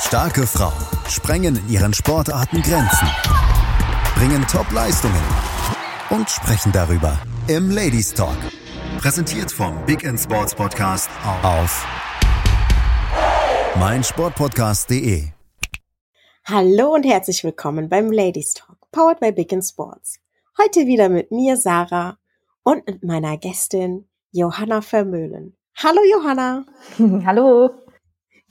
Starke Frauen sprengen in ihren Sportarten Grenzen, bringen Top-Leistungen und sprechen darüber im Ladies Talk. Präsentiert vom Big End Sports Podcast auf meinsportpodcast.de. Hallo und herzlich willkommen beim Ladies Talk, powered by Big End Sports. Heute wieder mit mir, Sarah, und mit meiner Gästin Johanna Vermöhlen. Hallo Johanna. Hallo.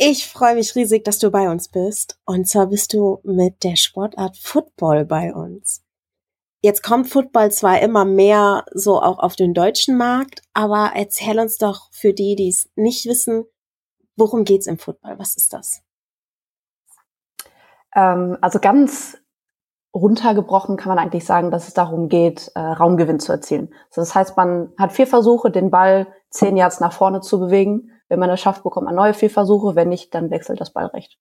Ich freue mich riesig, dass du bei uns bist. Und zwar bist du mit der Sportart Football bei uns. Jetzt kommt Football zwar immer mehr so auch auf den deutschen Markt, aber erzähl uns doch für die, die es nicht wissen, worum geht's im Football? Was ist das? Ähm, also ganz runtergebrochen kann man eigentlich sagen, dass es darum geht, äh, Raumgewinn zu erzielen. Also das heißt, man hat vier Versuche, den Ball zehn Yards nach vorne zu bewegen. Wenn man das schafft, bekommt man neue vier Versuche. Wenn nicht, dann wechselt das Ballrecht.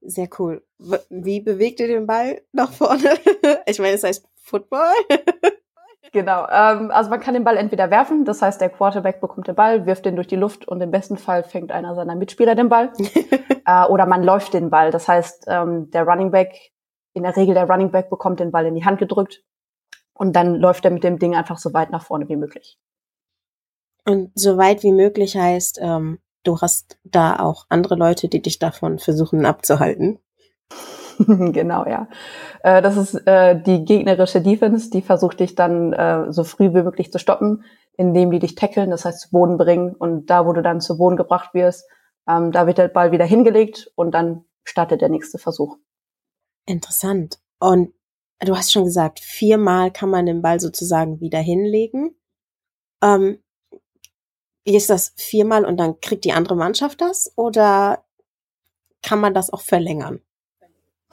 Sehr cool. Wie bewegt ihr den Ball nach vorne? ich meine, es heißt Football. genau. Ähm, also man kann den Ball entweder werfen, das heißt, der Quarterback bekommt den Ball, wirft den durch die Luft und im besten Fall fängt einer seiner Mitspieler den Ball. äh, oder man läuft den Ball. Das heißt, ähm, der Running Back in der Regel der Running Back bekommt den Ball in die Hand gedrückt und dann läuft er mit dem Ding einfach so weit nach vorne wie möglich. Und so weit wie möglich heißt, ähm, du hast da auch andere Leute, die dich davon versuchen abzuhalten. genau, ja. Äh, das ist äh, die gegnerische Defense, die versucht dich dann äh, so früh wie möglich zu stoppen, indem die dich tackeln, das heißt zu Boden bringen und da, wo du dann zu Boden gebracht wirst, ähm, da wird der Ball wieder hingelegt und dann startet der nächste Versuch. Interessant. Und du hast schon gesagt, viermal kann man den Ball sozusagen wieder hinlegen. Ähm, ist das viermal und dann kriegt die andere Mannschaft das oder kann man das auch verlängern?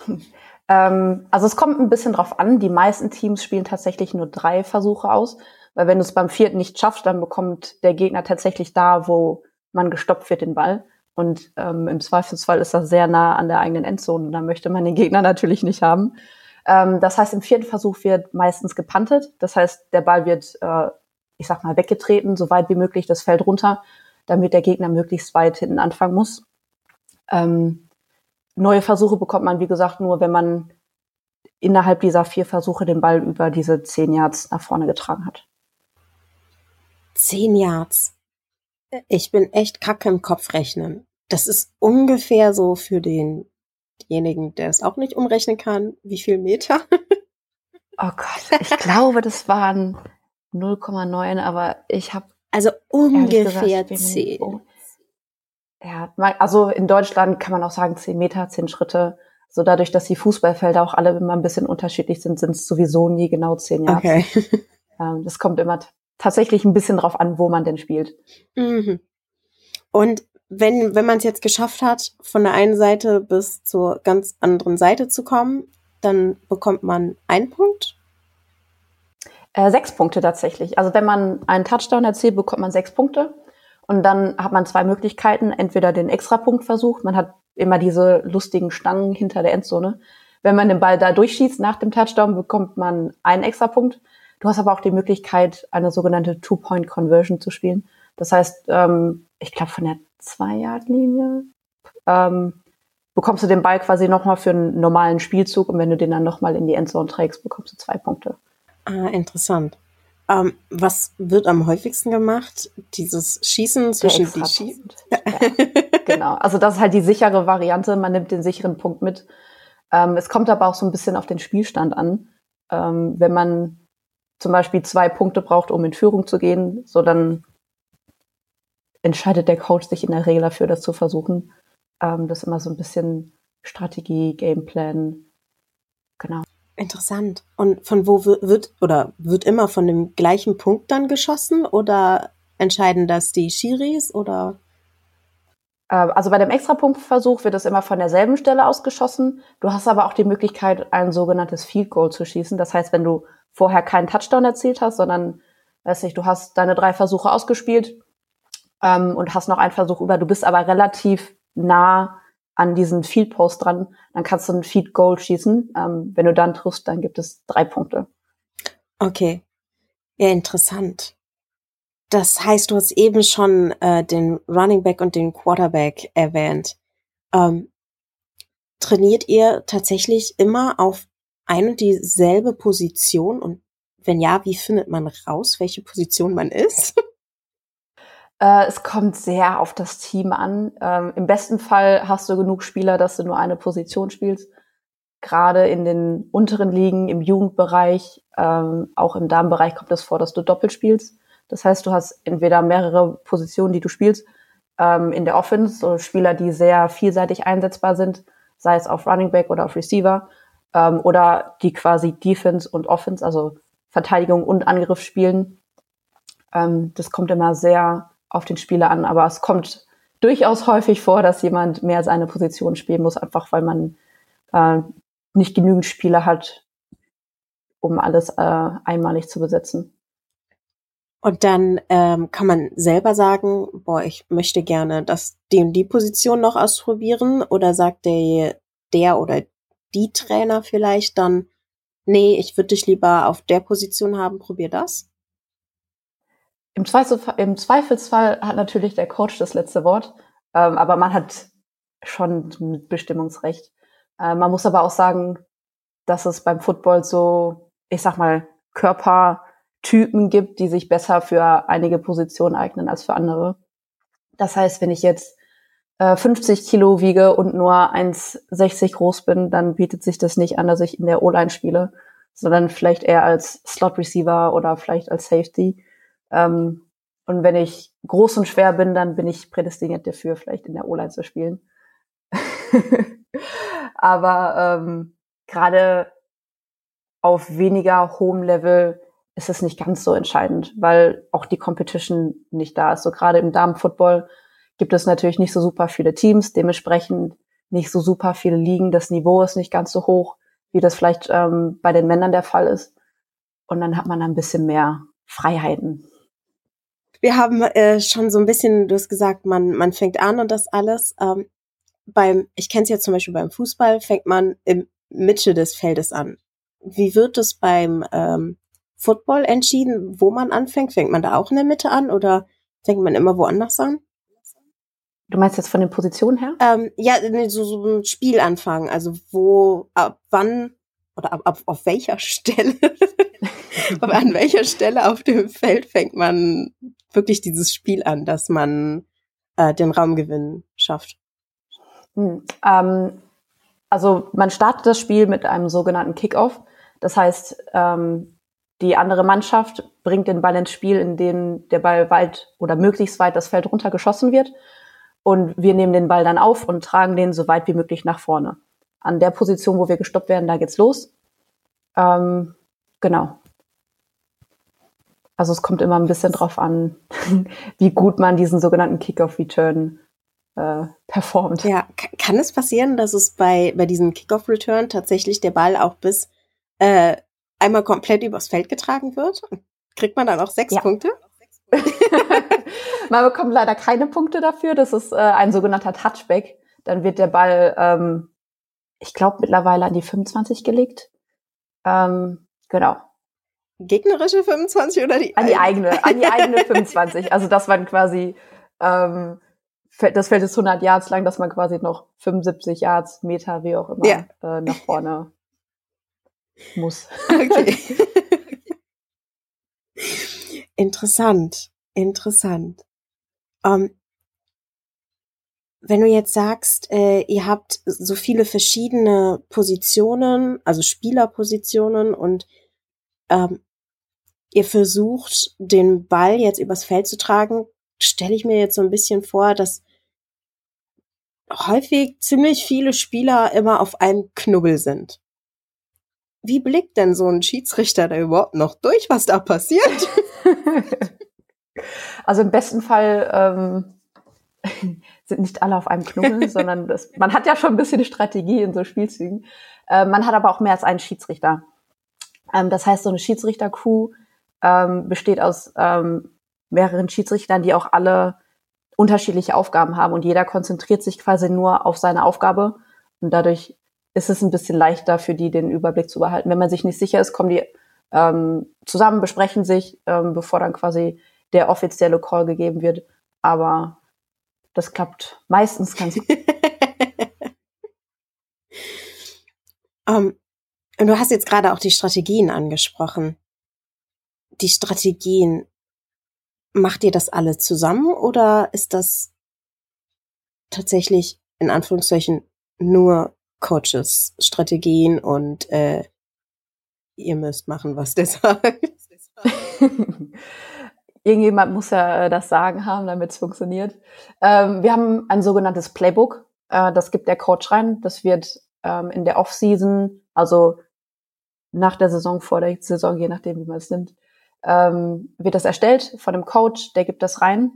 Ähm, also es kommt ein bisschen drauf an. Die meisten Teams spielen tatsächlich nur drei Versuche aus, weil wenn du es beim vierten nicht schaffst, dann bekommt der Gegner tatsächlich da, wo man gestoppt wird, den Ball. Und ähm, im Zweifelsfall ist das sehr nah an der eigenen Endzone. Da möchte man den Gegner natürlich nicht haben. Ähm, das heißt, im vierten Versuch wird meistens gepantet. Das heißt, der Ball wird, äh, ich sag mal, weggetreten, so weit wie möglich das Feld runter, damit der Gegner möglichst weit hinten anfangen muss. Ähm, neue Versuche bekommt man, wie gesagt, nur, wenn man innerhalb dieser vier Versuche den Ball über diese zehn Yards nach vorne getragen hat. Zehn Yards. Ich bin echt kacke im Kopf rechnen. Das ist ungefähr so für denjenigen, der es auch nicht umrechnen kann, wie viel Meter? oh Gott, ich glaube, das waren 0,9, aber ich habe also ungefähr gesagt, 10. Oh, ja, also in Deutschland kann man auch sagen 10 Meter, 10 Schritte. So dadurch, dass die Fußballfelder auch alle immer ein bisschen unterschiedlich sind, sind es sowieso nie genau 10 Jahre. Okay. Ähm, das kommt immer tatsächlich ein bisschen drauf an, wo man denn spielt. Mhm. Und wenn, wenn man es jetzt geschafft hat, von der einen Seite bis zur ganz anderen Seite zu kommen, dann bekommt man einen Punkt? Äh, sechs Punkte tatsächlich. Also wenn man einen Touchdown erzielt, bekommt man sechs Punkte. Und dann hat man zwei Möglichkeiten. Entweder den Extrapunkt versucht, man hat immer diese lustigen Stangen hinter der Endzone. Wenn man den Ball da durchschießt nach dem Touchdown, bekommt man einen Extrapunkt. Du hast aber auch die Möglichkeit, eine sogenannte Two-Point-Conversion zu spielen. Das heißt, ähm, ich glaube, von der Zwei-Yard-Linie ähm, bekommst du den Ball quasi nochmal für einen normalen Spielzug und wenn du den dann nochmal in die Endzone trägst, bekommst du zwei Punkte. Ah, interessant. Ähm, was wird am häufigsten gemacht? Dieses Schießen zwischen die Schießen? Ja, genau. Also das ist halt die sichere Variante. Man nimmt den sicheren Punkt mit. Ähm, es kommt aber auch so ein bisschen auf den Spielstand an. Ähm, wenn man zum Beispiel zwei Punkte braucht, um in Führung zu gehen, so dann entscheidet der Coach sich in der Regel dafür, das zu versuchen. Ähm, das ist immer so ein bisschen Strategie, Gameplan. Genau. Interessant. Und von wo wird oder wird immer von dem gleichen Punkt dann geschossen oder entscheiden das die Schiris oder? Äh, also bei dem Extrapunktversuch wird es immer von derselben Stelle ausgeschossen. Du hast aber auch die Möglichkeit, ein sogenanntes Field Goal zu schießen. Das heißt, wenn du vorher keinen Touchdown erzielt hast, sondern, weiß nicht, du hast deine drei Versuche ausgespielt ähm, und hast noch einen Versuch über, du bist aber relativ nah an diesen Field Post dran, dann kannst du ein Feed Goal schießen. Ähm, wenn du dann triffst, dann gibt es drei Punkte. Okay. Ja, interessant. Das heißt, du hast eben schon äh, den Running Back und den Quarterback erwähnt. Ähm, trainiert ihr tatsächlich immer auf ein und dieselbe Position? Und wenn ja, wie findet man raus, welche Position man ist? Äh, es kommt sehr auf das Team an. Ähm, Im besten Fall hast du genug Spieler, dass du nur eine Position spielst. Gerade in den unteren Ligen, im Jugendbereich, ähm, auch im Damenbereich kommt es vor, dass du doppelt spielst. Das heißt, du hast entweder mehrere Positionen, die du spielst, ähm, in der Offense, so Spieler, die sehr vielseitig einsetzbar sind, sei es auf Running Back oder auf Receiver, ähm, oder die quasi Defense und Offense, also Verteidigung und Angriff spielen. Ähm, das kommt immer sehr auf den Spieler an, aber es kommt durchaus häufig vor, dass jemand mehr seine Position spielen muss, einfach weil man äh, nicht genügend Spieler hat, um alles äh, einmalig zu besetzen. Und dann ähm, kann man selber sagen, boah, ich möchte gerne das die und die Position noch ausprobieren, oder sagt der, der oder die Trainer vielleicht dann, nee, ich würde dich lieber auf der Position haben, probier das? Im, Zweifelsfall, Im Zweifelsfall hat natürlich der Coach das letzte Wort, ähm, aber man hat schon Bestimmungsrecht. Äh, man muss aber auch sagen, dass es beim Football so, ich sag mal, Körpertypen gibt, die sich besser für einige Positionen eignen als für andere. Das heißt, wenn ich jetzt äh, 50 Kilo wiege und nur 1,60 groß bin, dann bietet sich das nicht an, dass ich in der O-Line spiele, sondern vielleicht eher als Slot Receiver oder vielleicht als Safety. Ähm, und wenn ich groß und schwer bin, dann bin ich prädestiniert dafür, vielleicht in der O-Line zu spielen. Aber ähm, gerade auf weniger hohem Level ist es nicht ganz so entscheidend, weil auch die Competition nicht da ist. So gerade im Damenfootball gibt es natürlich nicht so super viele Teams, dementsprechend nicht so super viele Ligen. Das Niveau ist nicht ganz so hoch, wie das vielleicht ähm, bei den Männern der Fall ist. Und dann hat man ein bisschen mehr Freiheiten. Wir haben äh, schon so ein bisschen, du hast gesagt, man, man fängt an und das alles. Ähm, beim, ich kenne es ja zum Beispiel beim Fußball, fängt man im Mitte des Feldes an. Wie wird es beim ähm, Football entschieden, wo man anfängt? Fängt man da auch in der Mitte an oder fängt man immer woanders an? Du meinst jetzt von den Positionen her? Ähm, ja, so, so ein Spielanfang. Also wo, ab wann oder ab, ab auf welcher Stelle, an welcher Stelle auf dem Feld fängt man wirklich dieses Spiel an, dass man äh, den Raumgewinn schafft? Hm, ähm, also man startet das Spiel mit einem sogenannten Kickoff. Das heißt, ähm, die andere Mannschaft bringt den Ball ins Spiel, in dem der Ball weit oder möglichst weit das Feld runtergeschossen wird. Und wir nehmen den Ball dann auf und tragen den so weit wie möglich nach vorne. An der Position, wo wir gestoppt werden, da geht's los. Ähm, genau. Also es kommt immer ein bisschen drauf an, wie gut man diesen sogenannten Kickoff-Return äh, performt. Ja, kann es passieren, dass es bei, bei diesem Kickoff-Return tatsächlich der Ball auch bis äh, einmal komplett übers Feld getragen wird? Kriegt man dann auch sechs ja. Punkte? man bekommt leider keine Punkte dafür. Das ist äh, ein sogenannter Touchback. Dann wird der Ball, ähm, ich glaube, mittlerweile an die 25 gelegt. Ähm, genau. Gegnerische 25 oder die? An die eigene, an die eigene 25. Also das waren quasi, ähm, das Feld ist 100 Yards lang, dass man quasi noch 75 Yards, Meter, wie auch immer, ja. äh, nach vorne muss. Okay. interessant, interessant. Ähm, wenn du jetzt sagst, äh, ihr habt so viele verschiedene Positionen, also Spielerpositionen und ähm, ihr versucht, den Ball jetzt übers Feld zu tragen, stelle ich mir jetzt so ein bisschen vor, dass häufig ziemlich viele Spieler immer auf einem Knubbel sind. Wie blickt denn so ein Schiedsrichter da überhaupt noch durch, was da passiert? Also im besten Fall ähm, sind nicht alle auf einem Knubbel, sondern das, man hat ja schon ein bisschen Strategie in so Spielzügen. Äh, man hat aber auch mehr als einen Schiedsrichter. Ähm, das heißt, so eine Schiedsrichter-Crew ähm, besteht aus ähm, mehreren Schiedsrichtern, die auch alle unterschiedliche Aufgaben haben und jeder konzentriert sich quasi nur auf seine Aufgabe und dadurch ist es ein bisschen leichter für die, den Überblick zu behalten. Wenn man sich nicht sicher ist, kommen die ähm, zusammen, besprechen sich, ähm, bevor dann quasi der offizielle Call gegeben wird. Aber das klappt meistens ganz gut. Um, und du hast jetzt gerade auch die Strategien angesprochen. Die Strategien, macht ihr das alle zusammen oder ist das tatsächlich in Anführungszeichen nur Coaches Strategien und äh, ihr müsst machen, was der sagt? Irgendjemand muss ja äh, das Sagen haben, damit es funktioniert. Ähm, wir haben ein sogenanntes Playbook. Äh, das gibt der Coach rein. Das wird ähm, in der Off-Season, also nach der Saison, vor der Saison, je nachdem, wie man es nimmt, ähm, wird das erstellt von dem Coach, der gibt das rein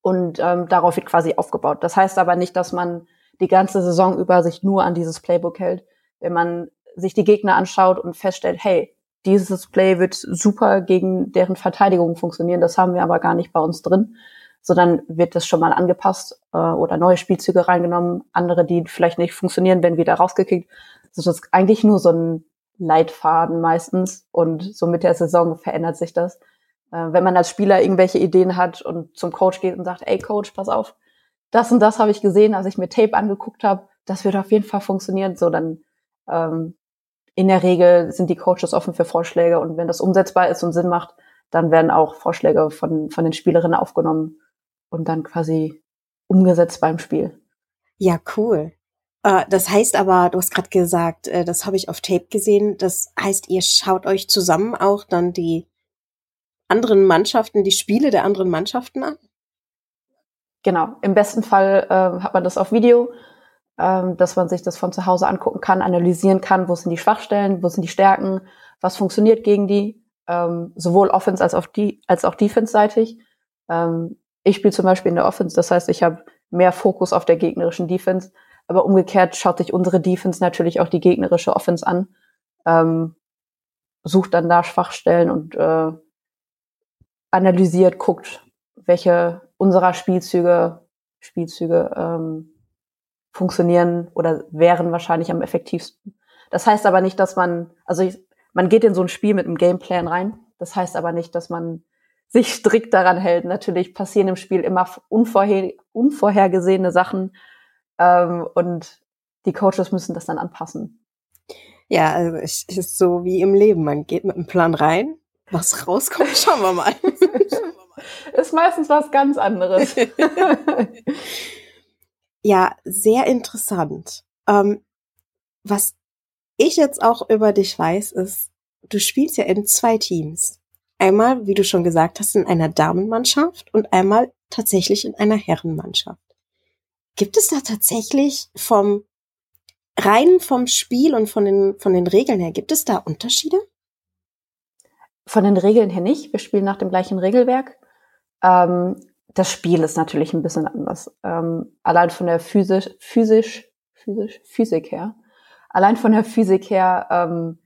und ähm, darauf wird quasi aufgebaut. Das heißt aber nicht, dass man die ganze Saison über sich nur an dieses Playbook hält. Wenn man sich die Gegner anschaut und feststellt, hey, dieses Play wird super gegen deren Verteidigung funktionieren, das haben wir aber gar nicht bei uns drin, sondern wird das schon mal angepasst äh, oder neue Spielzüge reingenommen, andere, die vielleicht nicht funktionieren, werden wieder rausgekickt. Das ist eigentlich nur so ein Leitfaden meistens und so mit der Saison verändert sich das. Äh, wenn man als Spieler irgendwelche Ideen hat und zum Coach geht und sagt, ey Coach, pass auf, das und das habe ich gesehen, als ich mir Tape angeguckt habe, das wird auf jeden Fall funktionieren, so dann ähm, in der Regel sind die Coaches offen für Vorschläge und wenn das umsetzbar ist und Sinn macht, dann werden auch Vorschläge von, von den Spielerinnen aufgenommen und dann quasi umgesetzt beim Spiel. Ja, cool. Äh, das heißt aber, du hast gerade gesagt, äh, das habe ich auf Tape gesehen. Das heißt, ihr schaut euch zusammen auch dann die anderen Mannschaften, die Spiele der anderen Mannschaften an? Genau. Im besten Fall äh, hat man das auf Video, ähm, dass man sich das von zu Hause angucken kann, analysieren kann, wo sind die Schwachstellen, wo sind die Stärken, was funktioniert gegen die, ähm, sowohl Offense als auch, die, als auch Defense-seitig. Ähm, ich spiele zum Beispiel in der Offense, das heißt, ich habe mehr Fokus auf der gegnerischen Defense aber umgekehrt schaut sich unsere Defense natürlich auch die gegnerische Offense an, ähm, sucht dann da Schwachstellen und äh, analysiert, guckt, welche unserer Spielzüge, Spielzüge ähm, funktionieren oder wären wahrscheinlich am effektivsten. Das heißt aber nicht, dass man, also ich, man geht in so ein Spiel mit einem Gameplan rein. Das heißt aber nicht, dass man sich strikt daran hält. Natürlich passieren im Spiel immer unvorher, unvorhergesehene Sachen, ähm, und die Coaches müssen das dann anpassen. Ja, also es ist so wie im Leben. Man geht mit einem Plan rein. Was rauskommt, schauen wir mal. ist meistens was ganz anderes. ja, sehr interessant. Ähm, was ich jetzt auch über dich weiß, ist, du spielst ja in zwei Teams. Einmal, wie du schon gesagt hast, in einer Damenmannschaft und einmal tatsächlich in einer Herrenmannschaft. Gibt es da tatsächlich vom rein vom Spiel und von den, von den Regeln her, gibt es da Unterschiede? Von den Regeln her nicht. Wir spielen nach dem gleichen Regelwerk. Ähm, das Spiel ist natürlich ein bisschen anders. Ähm, allein von der physisch, physisch, physisch, Physik her. Allein von der Physik her ähm,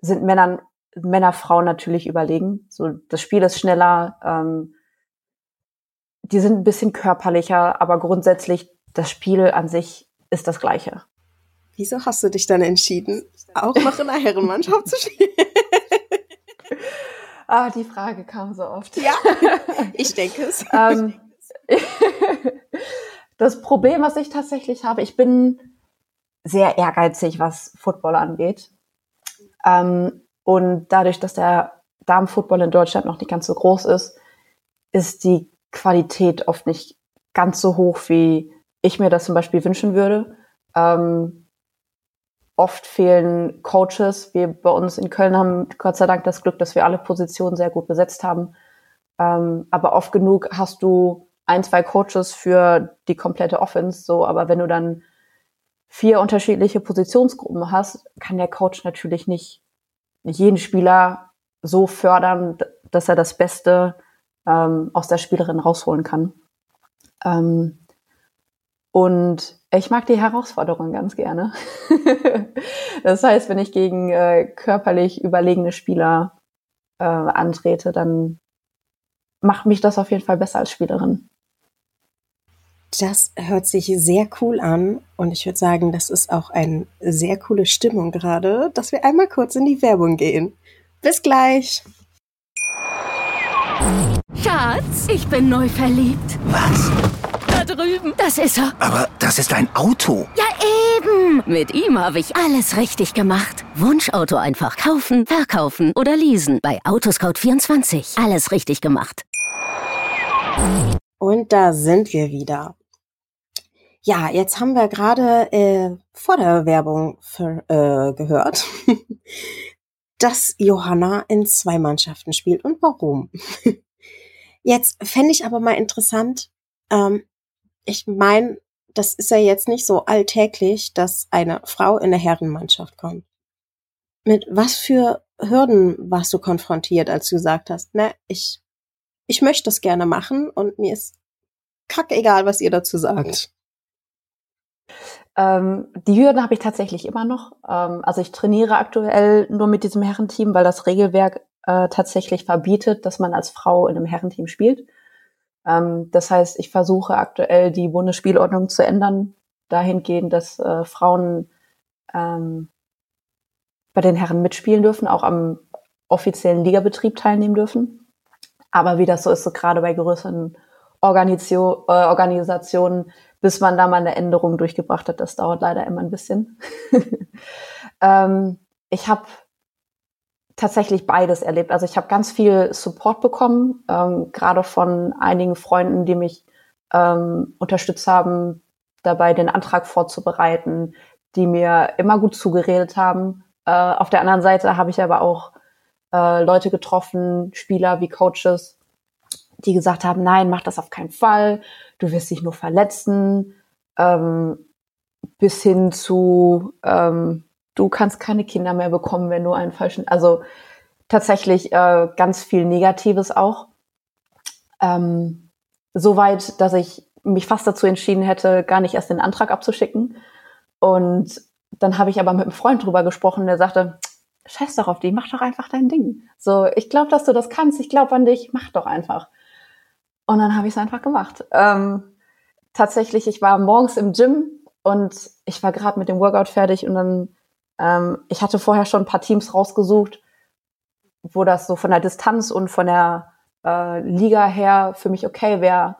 sind Männern, Männer Frauen natürlich überlegen. So, das Spiel ist schneller. Ähm, die sind ein bisschen körperlicher, aber grundsätzlich das Spiel an sich ist das gleiche. Wieso hast du dich dann entschieden, auch noch in einer Herrenmannschaft zu spielen? ah, die Frage kam so oft. Ja, ich denke es. ähm, das Problem, was ich tatsächlich habe, ich bin sehr ehrgeizig, was Football angeht. Ähm, und dadurch, dass der Damenfootball in Deutschland noch nicht ganz so groß ist, ist die Qualität oft nicht ganz so hoch, wie ich mir das zum Beispiel wünschen würde. Ähm, oft fehlen Coaches. Wir bei uns in Köln haben Gott sei Dank das Glück, dass wir alle Positionen sehr gut besetzt haben. Ähm, aber oft genug hast du ein, zwei Coaches für die komplette Offense, so, aber wenn du dann vier unterschiedliche Positionsgruppen hast, kann der Coach natürlich nicht jeden Spieler so fördern, dass er das Beste ähm, aus der Spielerin rausholen kann. Ähm, und ich mag die Herausforderung ganz gerne. das heißt, wenn ich gegen äh, körperlich überlegene Spieler äh, antrete, dann macht mich das auf jeden Fall besser als Spielerin. Das hört sich sehr cool an und ich würde sagen, das ist auch eine sehr coole Stimmung gerade, dass wir einmal kurz in die Werbung gehen. Bis gleich. Schatz, ich bin neu verliebt. Was? Da drüben. Das ist er. Aber das ist ein Auto. Ja, eben. Mit ihm habe ich alles richtig gemacht. Wunschauto einfach kaufen, verkaufen oder leasen. Bei Autoscout24. Alles richtig gemacht. Und da sind wir wieder. Ja, jetzt haben wir gerade äh, vor der Werbung für, äh, gehört, dass Johanna in zwei Mannschaften spielt und warum. Jetzt fände ich aber mal interessant, ähm, ich meine, das ist ja jetzt nicht so alltäglich, dass eine Frau in eine Herrenmannschaft kommt. Mit was für Hürden warst du konfrontiert, als du gesagt hast, ne, ich, ich möchte das gerne machen und mir ist kackegal, was ihr dazu sagt. Ähm, die Hürden habe ich tatsächlich immer noch. Ähm, also ich trainiere aktuell nur mit diesem Herrenteam, weil das Regelwerk äh, tatsächlich verbietet, dass man als Frau in einem Herrenteam spielt. Ähm, das heißt, ich versuche aktuell die Bundesspielordnung zu ändern, dahingehend, dass äh, Frauen ähm, bei den Herren mitspielen dürfen, auch am offiziellen Ligabetrieb teilnehmen dürfen. Aber wie das so ist, so gerade bei größeren Organisation, äh, Organisationen, bis man da mal eine Änderung durchgebracht hat, das dauert leider immer ein bisschen. ähm, ich habe tatsächlich beides erlebt. Also ich habe ganz viel Support bekommen, ähm, gerade von einigen Freunden, die mich ähm, unterstützt haben, dabei den Antrag vorzubereiten, die mir immer gut zugeredet haben. Äh, auf der anderen Seite habe ich aber auch äh, Leute getroffen, Spieler wie Coaches, die gesagt haben, nein, mach das auf keinen Fall, du wirst dich nur verletzen, ähm, bis hin zu, ähm, du kannst keine Kinder mehr bekommen, wenn du einen falschen, also tatsächlich äh, ganz viel Negatives auch. Ähm, Soweit, dass ich mich fast dazu entschieden hätte, gar nicht erst den Antrag abzuschicken. Und dann habe ich aber mit einem Freund drüber gesprochen, der sagte, scheiß doch auf die, mach doch einfach dein Ding. So, ich glaube, dass du das kannst, ich glaube an dich, mach doch einfach. Und dann habe ich es einfach gemacht. Ähm, tatsächlich, ich war morgens im Gym und ich war gerade mit dem Workout fertig und dann ähm, ich hatte vorher schon ein paar Teams rausgesucht, wo das so von der Distanz und von der äh, Liga her für mich okay wäre,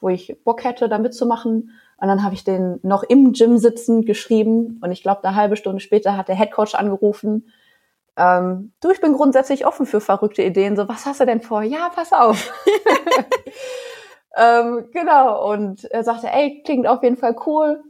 wo ich Bock hätte, da mitzumachen. Und dann habe ich den noch im Gym sitzen geschrieben und ich glaube, eine halbe Stunde später hat der Headcoach angerufen. Ähm, du, ich bin grundsätzlich offen für verrückte Ideen. So, was hast du denn vor? Ja, pass auf. ähm, genau. Und er sagte, ey, klingt auf jeden Fall cool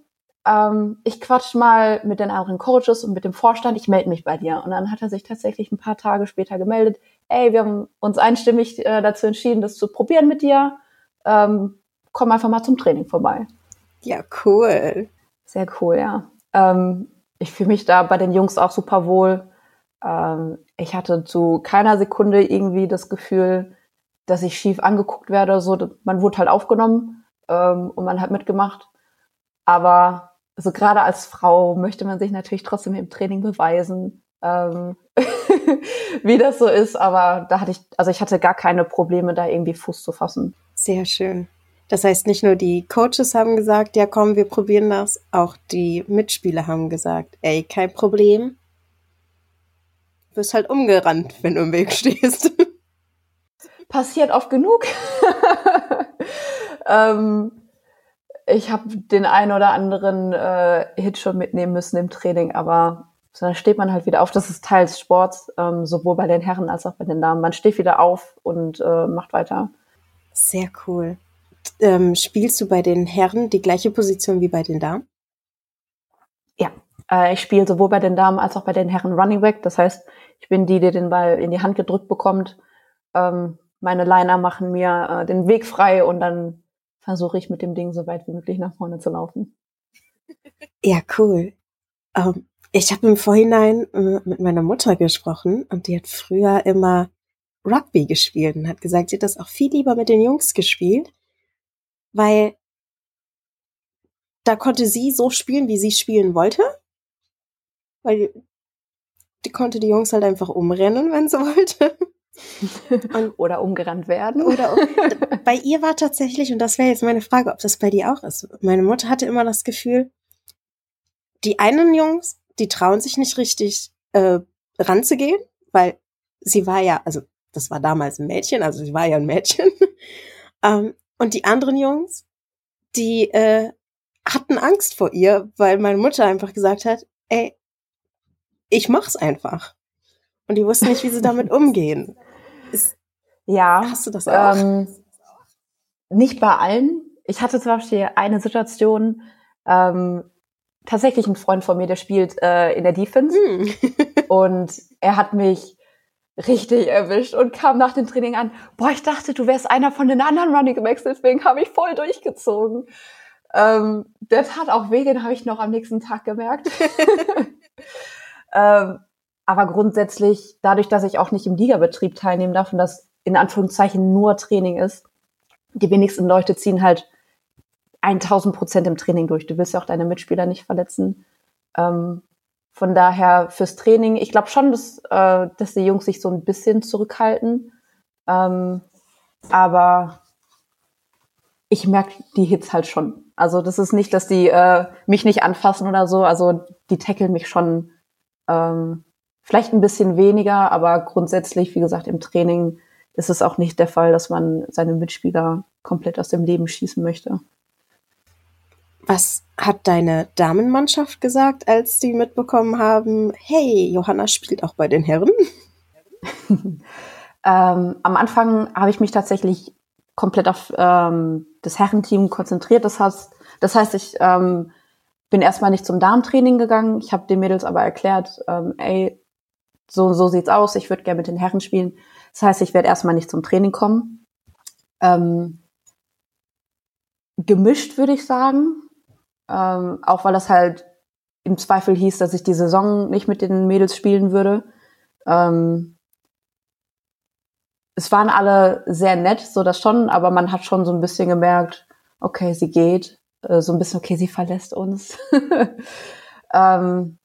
ähm, ich quatsch mal mit den anderen Coaches und mit dem Vorstand, ich melde mich bei dir. Und dann hat er sich tatsächlich ein paar Tage später gemeldet, ey, wir haben uns einstimmig äh, dazu entschieden, das zu probieren mit dir. Ähm, komm einfach mal zum Training vorbei. Ja, cool. Sehr cool, ja. Ähm, ich fühle mich da bei den Jungs auch super wohl. Ähm, ich hatte zu keiner Sekunde irgendwie das Gefühl, dass ich schief angeguckt werde. So, man wurde halt aufgenommen ähm, und man hat mitgemacht. Aber also gerade als Frau möchte man sich natürlich trotzdem im Training beweisen, ähm, wie das so ist. Aber da hatte ich, also ich hatte gar keine Probleme, da irgendwie Fuß zu fassen. Sehr schön. Das heißt, nicht nur die Coaches haben gesagt, ja komm, wir probieren das, auch die Mitspieler haben gesagt, ey, kein Problem. Du wirst halt umgerannt, wenn du im Weg stehst. Passiert oft genug. ähm, ich habe den einen oder anderen äh, Hit schon mitnehmen müssen im Training, aber so, dann steht man halt wieder auf. Das ist Teil des Sports, ähm, sowohl bei den Herren als auch bei den Damen. Man steht wieder auf und äh, macht weiter. Sehr cool. Ähm, spielst du bei den Herren die gleiche Position wie bei den Damen? Ja, äh, ich spiele sowohl bei den Damen als auch bei den Herren Running Back. Das heißt, ich bin die, die den Ball in die Hand gedrückt bekommt. Ähm, meine Liner machen mir äh, den Weg frei und dann versuche ich mit dem Ding so weit wie möglich nach vorne zu laufen. Ja, cool. Ähm, ich habe im Vorhinein äh, mit meiner Mutter gesprochen und die hat früher immer Rugby gespielt und hat gesagt, sie hat das auch viel lieber mit den Jungs gespielt, weil da konnte sie so spielen, wie sie spielen wollte, weil die konnte die Jungs halt einfach umrennen, wenn sie wollte. oder umgerannt werden. Oder bei ihr war tatsächlich, und das wäre jetzt meine Frage, ob das bei dir auch ist. Meine Mutter hatte immer das Gefühl, die einen Jungs, die trauen sich nicht richtig äh, ranzugehen, weil sie war ja, also das war damals ein Mädchen, also sie war ja ein Mädchen. ähm, und die anderen Jungs, die äh, hatten Angst vor ihr, weil meine Mutter einfach gesagt hat, ey, ich mach's einfach. Und die wussten nicht, wie sie damit umgehen. Ist, ja. Hast du das auch? Ähm, nicht bei allen. Ich hatte zum Beispiel eine Situation, ähm, tatsächlich ein Freund von mir, der spielt äh, in der Defense. Hm. und er hat mich richtig erwischt und kam nach dem Training an, boah, ich dachte, du wärst einer von den anderen Running Backs, deswegen habe ich voll durchgezogen. Ähm, der tat auch weh, den habe ich noch am nächsten Tag gemerkt. ähm, aber grundsätzlich, dadurch, dass ich auch nicht im Ligabetrieb teilnehmen darf und das in Anführungszeichen nur Training ist, die wenigsten Leute ziehen halt 1000 Prozent im Training durch. Du willst ja auch deine Mitspieler nicht verletzen. Ähm, von daher fürs Training, ich glaube schon, dass, äh, dass die Jungs sich so ein bisschen zurückhalten. Ähm, aber ich merke die Hits halt schon. Also das ist nicht, dass die äh, mich nicht anfassen oder so. Also die tackeln mich schon ähm, vielleicht ein bisschen weniger, aber grundsätzlich, wie gesagt, im Training ist es auch nicht der Fall, dass man seine Mitspieler komplett aus dem Leben schießen möchte. Was hat deine Damenmannschaft gesagt, als die mitbekommen haben, hey, Johanna spielt auch bei den Herren? ähm, am Anfang habe ich mich tatsächlich komplett auf ähm, das Herrenteam konzentriert. Das heißt, das heißt ich ähm, bin erstmal nicht zum Darmtraining gegangen. Ich habe den Mädels aber erklärt, ähm, ey, so so sieht's aus. Ich würde gerne mit den Herren spielen. Das heißt, ich werde erstmal nicht zum Training kommen. Ähm, gemischt würde ich sagen, ähm, auch weil das halt im Zweifel hieß, dass ich die Saison nicht mit den Mädels spielen würde. Ähm, es waren alle sehr nett, so das schon, aber man hat schon so ein bisschen gemerkt, okay, sie geht, äh, so ein bisschen, okay, sie verlässt uns. ähm,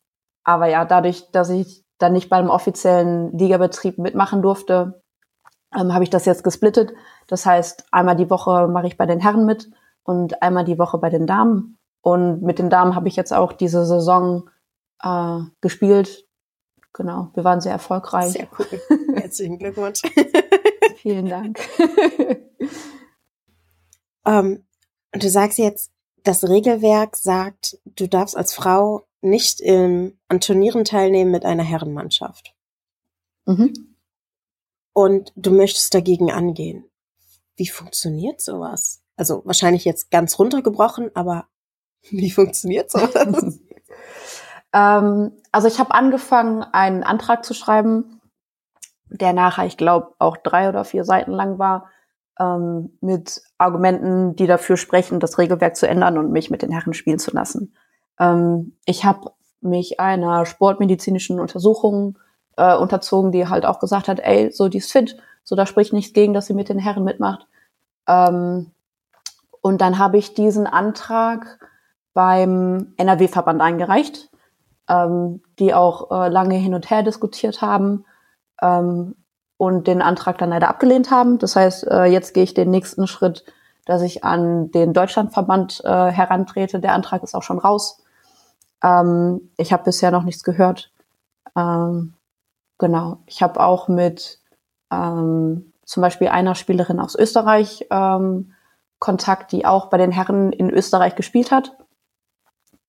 aber ja, dadurch, dass ich dann nicht beim offiziellen Ligabetrieb mitmachen durfte, ähm, habe ich das jetzt gesplittet. Das heißt, einmal die Woche mache ich bei den Herren mit und einmal die Woche bei den Damen. Und mit den Damen habe ich jetzt auch diese Saison äh, gespielt. Genau, wir waren sehr erfolgreich. Sehr cool. Herzlichen Glückwunsch. Vielen Dank. ähm, du sagst jetzt, das Regelwerk sagt, du darfst als Frau nicht im, an Turnieren teilnehmen mit einer Herrenmannschaft. Mhm. Und du möchtest dagegen angehen. Wie funktioniert sowas? Also wahrscheinlich jetzt ganz runtergebrochen, aber wie funktioniert sowas? ähm, also ich habe angefangen, einen Antrag zu schreiben, der nachher, ich glaube, auch drei oder vier Seiten lang war, ähm, mit Argumenten, die dafür sprechen, das Regelwerk zu ändern und mich mit den Herren spielen zu lassen. Ähm, ich habe mich einer sportmedizinischen Untersuchung äh, unterzogen, die halt auch gesagt hat, ey, so die ist fit, so da spricht nichts gegen, dass sie mit den Herren mitmacht. Ähm, und dann habe ich diesen Antrag beim NRW-Verband eingereicht, ähm, die auch äh, lange hin und her diskutiert haben ähm, und den Antrag dann leider abgelehnt haben. Das heißt, äh, jetzt gehe ich den nächsten Schritt, dass ich an den Deutschlandverband äh, herantrete. Der Antrag ist auch schon raus. Ähm, ich habe bisher noch nichts gehört. Ähm, genau. Ich habe auch mit ähm, zum Beispiel einer Spielerin aus Österreich ähm, Kontakt, die auch bei den Herren in Österreich gespielt hat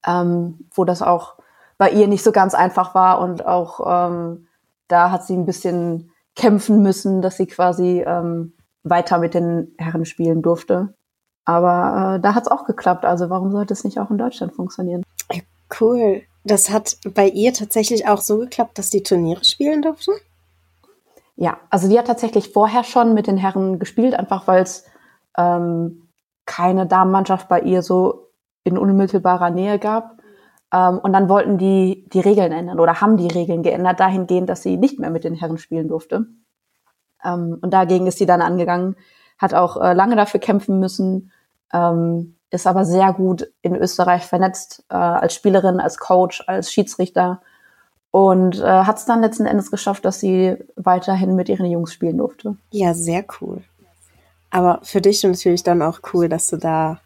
ähm, wo das auch bei ihr nicht so ganz einfach war und auch ähm, da hat sie ein bisschen kämpfen müssen, dass sie quasi ähm, weiter mit den Herren spielen durfte. Aber äh, da hat es auch geklappt. Also warum sollte es nicht auch in Deutschland funktionieren? Cool. Das hat bei ihr tatsächlich auch so geklappt, dass die Turniere spielen durfte? Ja, also die hat tatsächlich vorher schon mit den Herren gespielt, einfach weil es ähm, keine Damenmannschaft bei ihr so in unmittelbarer Nähe gab. Ähm, und dann wollten die die Regeln ändern oder haben die Regeln geändert, dahingehend, dass sie nicht mehr mit den Herren spielen durfte. Ähm, und dagegen ist sie dann angegangen, hat auch äh, lange dafür kämpfen müssen, ähm, ist aber sehr gut in Österreich vernetzt, äh, als Spielerin, als Coach, als Schiedsrichter und äh, hat es dann letzten Endes geschafft, dass sie weiterhin mit ihren Jungs spielen durfte. Ja, sehr cool. Aber für dich natürlich dann auch cool, dass du da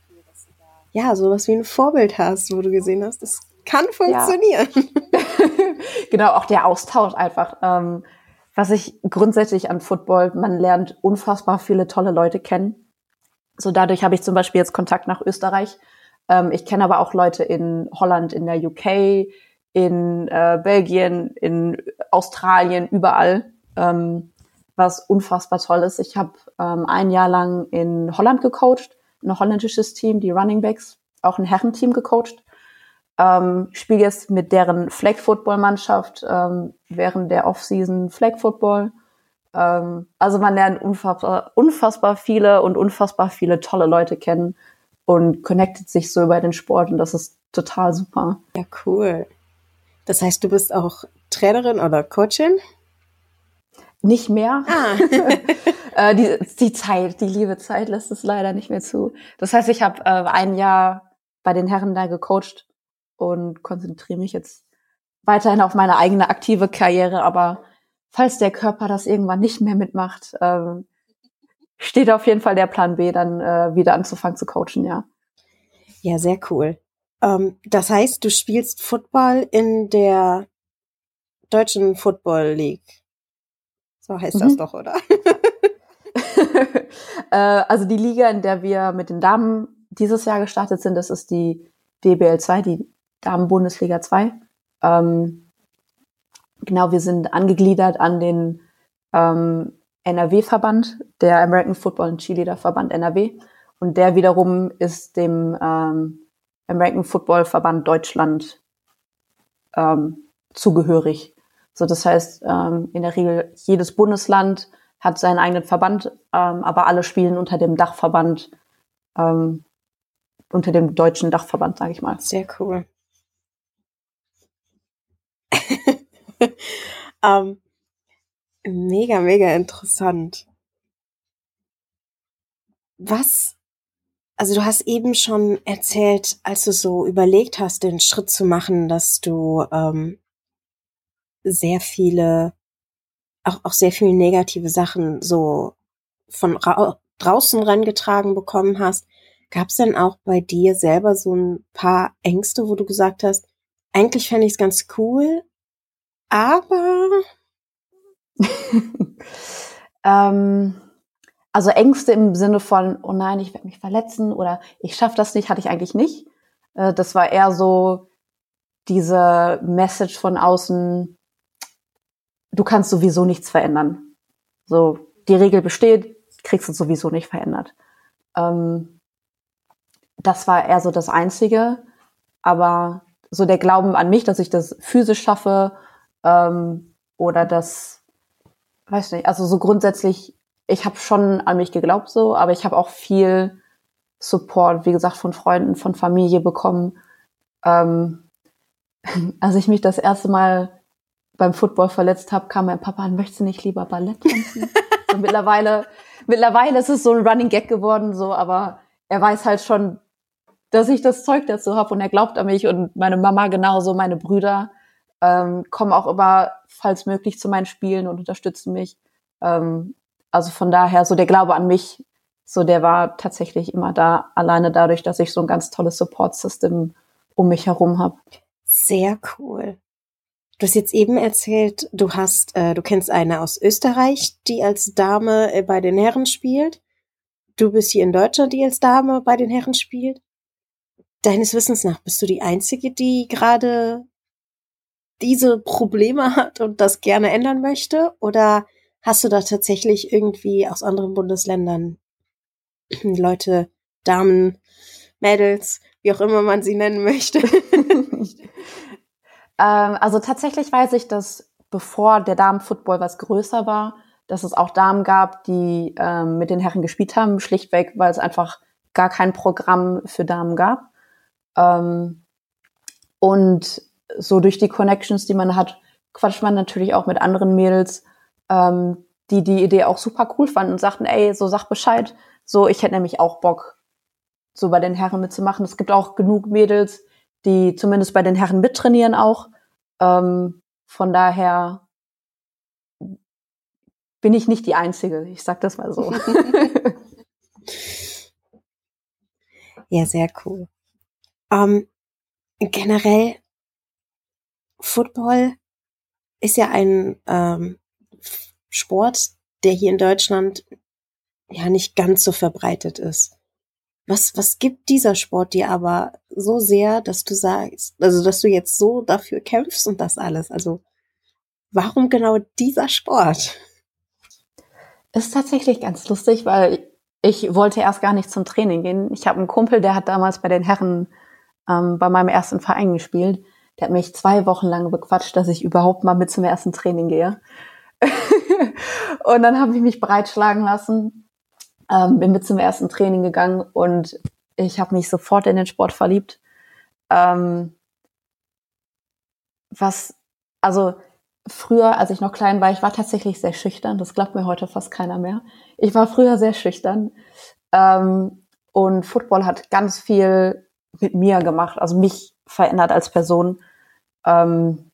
ja, sowas wie ein Vorbild hast, wo du gesehen hast, das kann funktionieren. Ja. genau, auch der Austausch einfach. Ähm, was ich grundsätzlich an Football, man lernt unfassbar viele tolle Leute kennen. So dadurch habe ich zum Beispiel jetzt Kontakt nach Österreich. Ähm, ich kenne aber auch Leute in Holland, in der UK, in äh, Belgien, in Australien, überall, ähm, was unfassbar toll ist. Ich habe ähm, ein Jahr lang in Holland gecoacht, ein holländisches Team, die Running Backs, auch ein Herrenteam gecoacht. Ähm, spiele jetzt mit deren Flag Football Mannschaft ähm, während der Offseason Flag Football. Ähm, also man lernt unfassbar, unfassbar viele und unfassbar viele tolle Leute kennen und connectet sich so über den Sport und das ist total super. Ja, cool. Das heißt, du bist auch Trainerin oder Coachin? Nicht mehr. Ah. äh, die, die Zeit, die liebe Zeit lässt es leider nicht mehr zu. Das heißt, ich habe äh, ein Jahr bei den Herren da gecoacht und konzentriere mich jetzt weiterhin auf meine eigene aktive Karriere, aber falls der Körper das irgendwann nicht mehr mitmacht, ähm, steht auf jeden Fall der Plan B, dann äh, wieder anzufangen zu coachen, ja. Ja, sehr cool. Ähm, das heißt, du spielst Football in der deutschen Football League. So heißt mhm. das doch, oder? äh, also die Liga, in der wir mit den Damen dieses Jahr gestartet sind, das ist die DBL 2, die Damen-Bundesliga 2. Ähm, genau, wir sind angegliedert an den ähm, NRW-Verband, der American Football and Cheerleader Verband NRW. Und der wiederum ist dem ähm, American Football Verband Deutschland ähm, zugehörig. So, das heißt, ähm, in der Regel jedes Bundesland hat seinen eigenen Verband, ähm, aber alle spielen unter dem Dachverband, ähm, unter dem deutschen Dachverband, sage ich mal. Sehr cool. ähm, mega, mega interessant. Was, also du hast eben schon erzählt, als du so überlegt hast, den Schritt zu machen, dass du ähm, sehr viele, auch, auch sehr viele negative Sachen so von draußen rangetragen bekommen hast. Gab es denn auch bei dir selber so ein paar Ängste, wo du gesagt hast, eigentlich fände ich es ganz cool, aber ähm, also Ängste im Sinne von, oh nein, ich werde mich verletzen oder ich schaffe das nicht, hatte ich eigentlich nicht. Äh, das war eher so diese Message von außen, du kannst sowieso nichts verändern. So, die Regel besteht, kriegst du sowieso nicht verändert. Ähm, das war eher so das Einzige. Aber so der Glauben an mich, dass ich das physisch schaffe ähm, oder das, weiß nicht, also so grundsätzlich, ich habe schon an mich geglaubt so, aber ich habe auch viel Support, wie gesagt, von Freunden, von Familie bekommen. Ähm, als ich mich das erste Mal beim Football verletzt habe, kam mein Papa an, möchtest du nicht lieber Ballett tanzen? so mittlerweile, mittlerweile ist es so ein Running Gag geworden, so, aber er weiß halt schon, dass ich das Zeug dazu habe und er glaubt an mich und meine Mama genauso, meine Brüder ähm, kommen auch immer, falls möglich, zu meinen Spielen und unterstützen mich. Ähm, also von daher, so der Glaube an mich, so der war tatsächlich immer da, alleine dadurch, dass ich so ein ganz tolles Support-System um mich herum habe. Sehr cool. Du hast jetzt eben erzählt, du hast, äh, du kennst eine aus Österreich, die als Dame äh, bei den Herren spielt. Du bist hier in Deutschland, die als Dame bei den Herren spielt. Deines Wissens nach bist du die einzige, die gerade diese Probleme hat und das gerne ändern möchte? Oder hast du da tatsächlich irgendwie aus anderen Bundesländern Leute, Damen, Mädels, wie auch immer man sie nennen möchte, Ähm, also tatsächlich weiß ich, dass bevor der Damenfootball was größer war, dass es auch Damen gab, die ähm, mit den Herren gespielt haben, schlichtweg, weil es einfach gar kein Programm für Damen gab. Ähm, und so durch die Connections, die man hat, quatscht man natürlich auch mit anderen Mädels, ähm, die die Idee auch super cool fanden und sagten, ey, so sag Bescheid. So, ich hätte nämlich auch Bock, so bei den Herren mitzumachen. Es gibt auch genug Mädels, die zumindest bei den Herren mittrainieren auch. Ähm, von daher bin ich nicht die Einzige. Ich sag das mal so. ja, sehr cool. Ähm, generell, Football ist ja ein ähm, Sport, der hier in Deutschland ja nicht ganz so verbreitet ist. Was, was gibt dieser Sport dir aber so sehr, dass du sagst, also dass du jetzt so dafür kämpfst und das alles? Also warum genau dieser Sport? Ist tatsächlich ganz lustig, weil ich wollte erst gar nicht zum Training gehen. Ich habe einen Kumpel, der hat damals bei den Herren ähm, bei meinem ersten Verein gespielt. Der hat mich zwei Wochen lang bequatscht, dass ich überhaupt mal mit zum ersten Training gehe. und dann habe ich mich breitschlagen lassen, ähm, bin mit zum ersten Training gegangen und ich habe mich sofort in den Sport verliebt. Ähm, was, also früher, als ich noch klein war, ich war tatsächlich sehr schüchtern. Das glaubt mir heute fast keiner mehr. Ich war früher sehr schüchtern. Ähm, und Football hat ganz viel mit mir gemacht, also mich verändert als Person, ähm,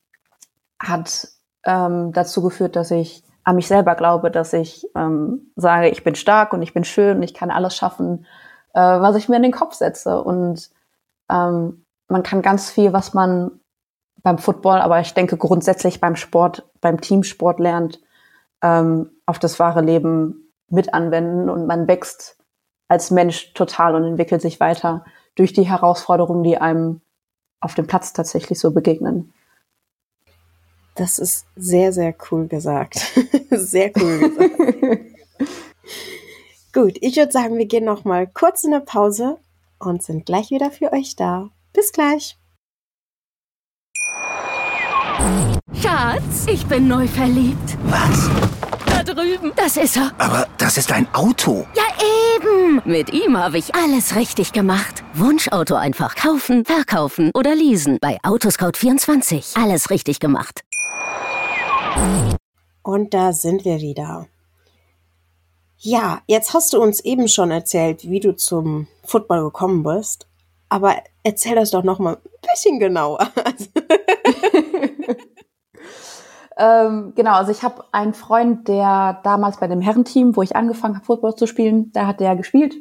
hat ähm, dazu geführt, dass ich an mich selber glaube, dass ich ähm, sage, ich bin stark und ich bin schön und ich kann alles schaffen, äh, was ich mir in den Kopf setze. Und ähm, man kann ganz viel, was man beim Football, aber ich denke grundsätzlich beim Sport, beim Teamsport lernt, ähm, auf das wahre Leben mit anwenden und man wächst als Mensch total und entwickelt sich weiter durch die Herausforderungen, die einem auf dem Platz tatsächlich so begegnen. Das ist sehr, sehr cool gesagt. sehr cool gesagt. Gut, ich würde sagen, wir gehen noch mal kurz in eine Pause und sind gleich wieder für euch da. Bis gleich. Schatz, ich bin neu verliebt. Was? Da drüben. Das ist er. Aber das ist ein Auto. Ja, eben. Mit ihm habe ich alles richtig gemacht. Wunschauto einfach kaufen, verkaufen oder leasen. Bei Autoscout24. Alles richtig gemacht. Und da sind wir wieder. Ja, jetzt hast du uns eben schon erzählt, wie du zum Football gekommen bist. Aber erzähl das doch noch mal ein bisschen genauer. ähm, genau, also ich habe einen Freund, der damals bei dem Herrenteam, wo ich angefangen habe, Football zu spielen, da hat der gespielt.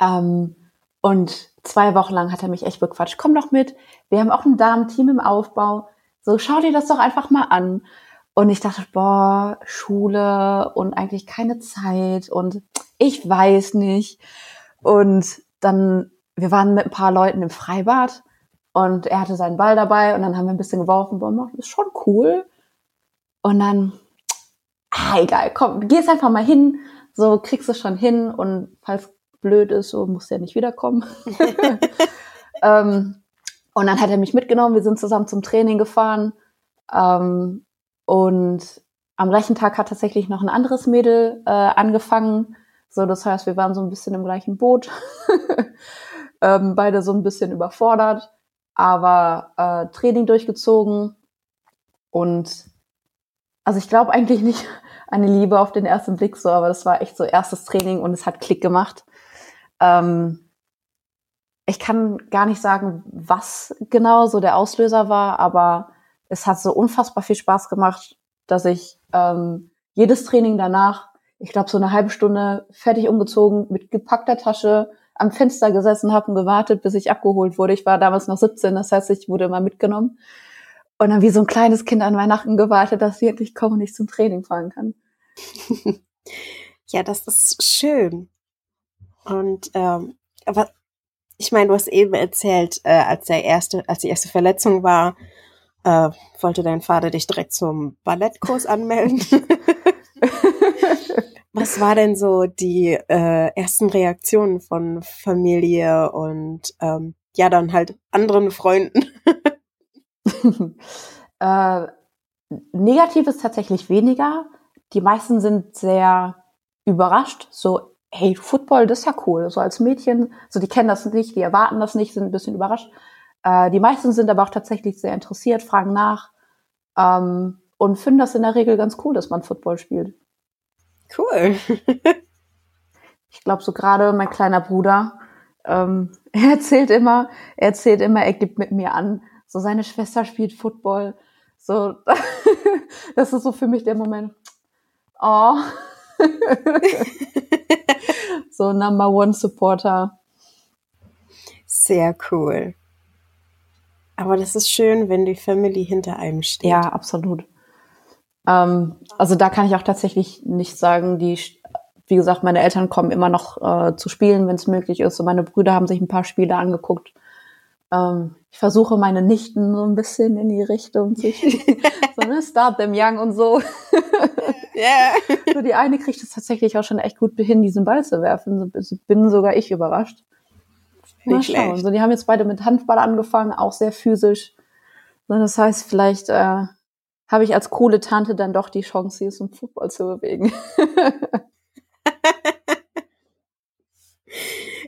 Ähm, und zwei Wochen lang hat er mich echt bequatscht. Komm doch mit. Wir haben auch ein Damenteam im Aufbau. So, schau dir das doch einfach mal an. Und ich dachte, boah, Schule und eigentlich keine Zeit und ich weiß nicht. Und dann, wir waren mit ein paar Leuten im Freibad und er hatte seinen Ball dabei und dann haben wir ein bisschen geworfen. Boah, das ist schon cool. Und dann, ah, egal, komm, gehst einfach mal hin, so kriegst du schon hin und falls blöd ist, so musst du ja nicht wiederkommen. ähm, und dann hat er mich mitgenommen, wir sind zusammen zum Training gefahren. Ähm, und am gleichen Tag hat tatsächlich noch ein anderes Mädel äh, angefangen. So, das heißt, wir waren so ein bisschen im gleichen Boot. ähm, beide so ein bisschen überfordert, aber äh, Training durchgezogen. Und also ich glaube eigentlich nicht eine Liebe auf den ersten Blick so, aber das war echt so erstes Training und es hat Klick gemacht. Ähm, ich kann gar nicht sagen, was genau so der Auslöser war, aber es hat so unfassbar viel Spaß gemacht, dass ich ähm, jedes Training danach, ich glaube so eine halbe Stunde fertig umgezogen, mit gepackter Tasche am Fenster gesessen habe und gewartet, bis ich abgeholt wurde. Ich war damals noch 17, das heißt, ich wurde immer mitgenommen und dann wie so ein kleines Kind an Weihnachten gewartet, dass ich endlich komme und ich zum Training fahren kann. ja, das ist schön. Und ähm, aber ich meine, du hast eben erzählt, äh, als der erste, als die erste Verletzung war, äh, wollte dein Vater dich direkt zum Ballettkurs anmelden. Was war denn so die äh, ersten Reaktionen von Familie und ähm, ja dann halt anderen Freunden? äh, negativ ist tatsächlich weniger. Die meisten sind sehr überrascht, so hey, Football, das ist ja cool. So als Mädchen, so die kennen das nicht, die erwarten das nicht, sind ein bisschen überrascht. Äh, die meisten sind aber auch tatsächlich sehr interessiert, fragen nach ähm, und finden das in der Regel ganz cool, dass man Football spielt. Cool. ich glaube, so gerade mein kleiner Bruder, ähm, er erzählt immer, er erzählt immer, er gibt mit mir an, so seine Schwester spielt Football. So, das ist so für mich der Moment. Oh. so Number One Supporter. Sehr cool. Aber das ist schön, wenn die Family hinter einem steht. Ja, absolut. Ähm, also da kann ich auch tatsächlich nicht sagen, die, wie gesagt, meine Eltern kommen immer noch äh, zu spielen, wenn es möglich ist. Und meine Brüder haben sich ein paar Spiele angeguckt. Ähm, ich versuche meine Nichten so ein bisschen in die Richtung zu so ne, Start them young und so. yeah. so die eine kriegt es tatsächlich auch schon echt gut hin, diesen Ball zu werfen. So bin sogar ich überrascht. Mal schauen. So, die haben jetzt beide mit Handball angefangen, auch sehr physisch. So, das heißt, vielleicht äh, habe ich als coole Tante dann doch die Chance, sie zum Fußball zu bewegen.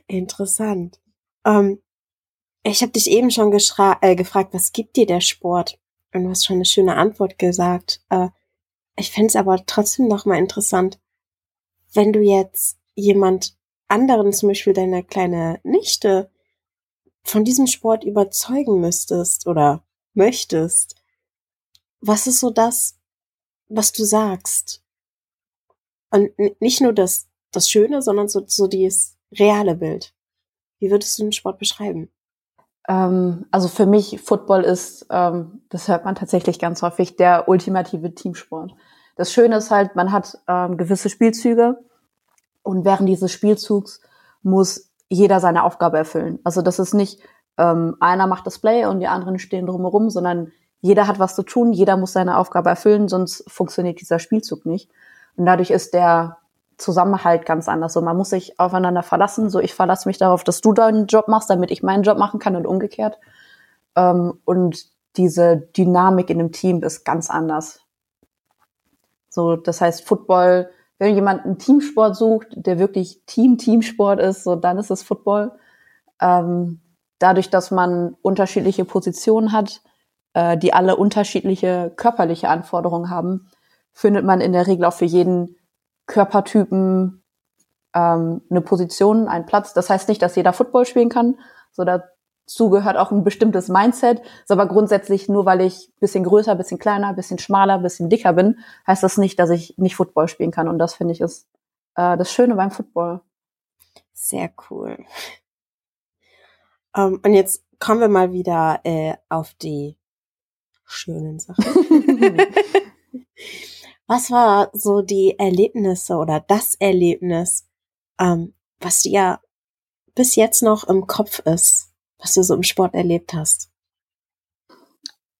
Interessant. Ähm, ich habe dich eben schon äh, gefragt, was gibt dir der Sport? Und du hast schon eine schöne Antwort gesagt. Äh, ich fände es aber trotzdem noch mal interessant, wenn du jetzt jemand anderen, zum Beispiel deine kleine Nichte, von diesem Sport überzeugen müsstest oder möchtest. Was ist so das, was du sagst? Und nicht nur das, das Schöne, sondern so, so dieses reale Bild. Wie würdest du den Sport beschreiben? Ähm, also für mich, Football ist, ähm, das hört man tatsächlich ganz häufig, der ultimative Teamsport. Das Schöne ist halt, man hat ähm, gewisse Spielzüge und während dieses Spielzugs muss jeder seine Aufgabe erfüllen. Also das ist nicht, ähm, einer macht das Play und die anderen stehen drumherum, sondern jeder hat was zu tun, jeder muss seine Aufgabe erfüllen, sonst funktioniert dieser Spielzug nicht. Und dadurch ist der Zusammenhalt ganz anders. So, man muss sich aufeinander verlassen. So, ich verlasse mich darauf, dass du deinen Job machst, damit ich meinen Job machen kann und umgekehrt. Ähm, und diese Dynamik in dem Team ist ganz anders. So, das heißt, Football, wenn jemand einen Teamsport sucht, der wirklich Team-Teamsport ist, so, dann ist es Football. Ähm, dadurch, dass man unterschiedliche Positionen hat, äh, die alle unterschiedliche körperliche Anforderungen haben, findet man in der Regel auch für jeden Körpertypen ähm, eine Position, einen Platz. Das heißt nicht, dass jeder Football spielen kann. So dazu gehört auch ein bestimmtes Mindset. Ist aber grundsätzlich nur, weil ich bisschen größer, bisschen kleiner, bisschen schmaler, bisschen dicker bin, heißt das nicht, dass ich nicht Football spielen kann. Und das finde ich ist äh, das Schöne beim Football. Sehr cool. Um, ähm, und jetzt kommen wir mal wieder äh, auf die schönen Sachen. Was war so die Erlebnisse oder das Erlebnis, ähm, was dir bis jetzt noch im Kopf ist, was du so im Sport erlebt hast?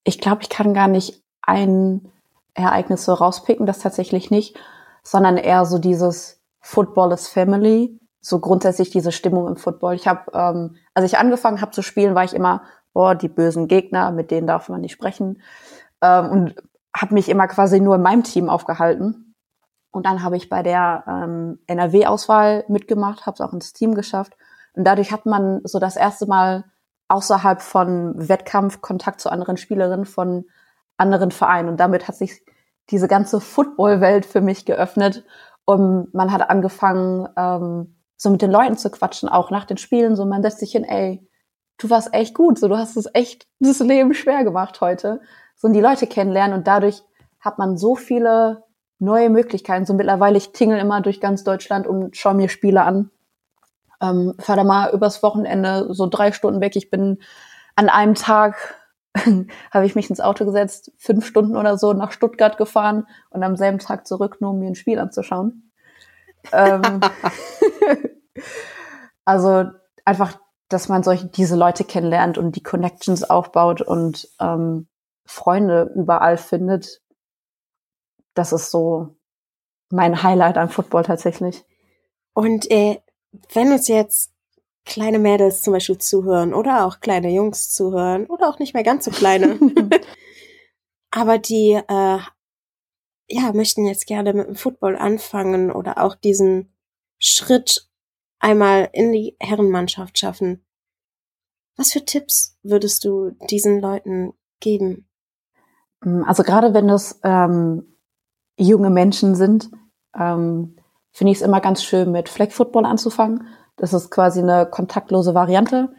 Ich glaube, ich kann gar nicht ein Ereignis so rauspicken, das tatsächlich nicht, sondern eher so dieses Football is Family, so grundsätzlich diese Stimmung im Football. Ich habe, ähm, als ich angefangen habe zu spielen, war ich immer, boah, die bösen Gegner, mit denen darf man nicht sprechen. Ähm, und habe mich immer quasi nur in meinem Team aufgehalten. Und dann habe ich bei der ähm, NRW-Auswahl mitgemacht, habe es auch ins Team geschafft. Und dadurch hat man so das erste Mal außerhalb von Wettkampf Kontakt zu anderen Spielerinnen von anderen Vereinen. Und damit hat sich diese ganze Football-Welt für mich geöffnet. Und man hat angefangen, ähm, so mit den Leuten zu quatschen, auch nach den Spielen. So, man lässt sich hin, ey, du warst echt gut, so, du hast es echt das Leben schwer gemacht heute so die Leute kennenlernen und dadurch hat man so viele neue Möglichkeiten. So mittlerweile, ich tingle immer durch ganz Deutschland und schaue mir Spiele an. Ähm, fahr da mal übers Wochenende so drei Stunden weg. Ich bin an einem Tag habe ich mich ins Auto gesetzt, fünf Stunden oder so nach Stuttgart gefahren und am selben Tag zurück, nur um mir ein Spiel anzuschauen. ähm, also einfach, dass man solche diese Leute kennenlernt und die Connections aufbaut und ähm, Freunde überall findet. Das ist so mein Highlight am Football tatsächlich. Und äh, wenn uns jetzt kleine Mädels zum Beispiel zuhören oder auch kleine Jungs zuhören oder auch nicht mehr ganz so kleine, aber die äh, ja möchten jetzt gerne mit dem Football anfangen oder auch diesen Schritt einmal in die Herrenmannschaft schaffen. Was für Tipps würdest du diesen Leuten geben? Mm, also gerade wenn das ähm, junge Menschen sind, ähm, finde ich es immer ganz schön, mit Flag Football anzufangen. Das ist quasi eine kontaktlose Variante.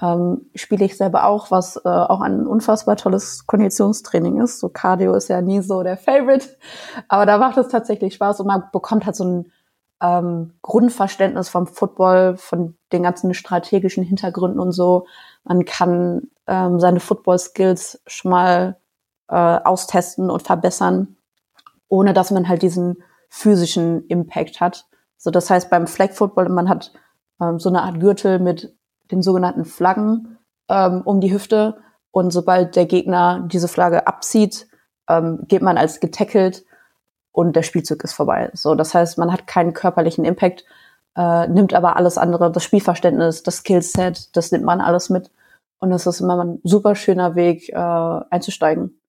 Ähm, spiele ich selber auch, was äh, auch ein unfassbar tolles Konditionstraining ist. So Cardio ist ja nie so der Favorite, aber da macht es tatsächlich Spaß und man bekommt halt so ein ähm, Grundverständnis vom Football, von den ganzen strategischen Hintergründen und so. Man kann ähm, seine Football-Skills schon mal äh, austesten und verbessern, ohne dass man halt diesen physischen Impact hat. So, das heißt, beim Flag Football, man hat ähm, so eine Art Gürtel mit den sogenannten Flaggen ähm, um die Hüfte. Und sobald der Gegner diese Flagge abzieht, ähm, geht man als getackelt und der Spielzug ist vorbei. So, das heißt, man hat keinen körperlichen Impact, äh, nimmt aber alles andere, das Spielverständnis, das Skillset, das nimmt man alles mit. Und es ist immer ein super schöner Weg, äh, einzusteigen.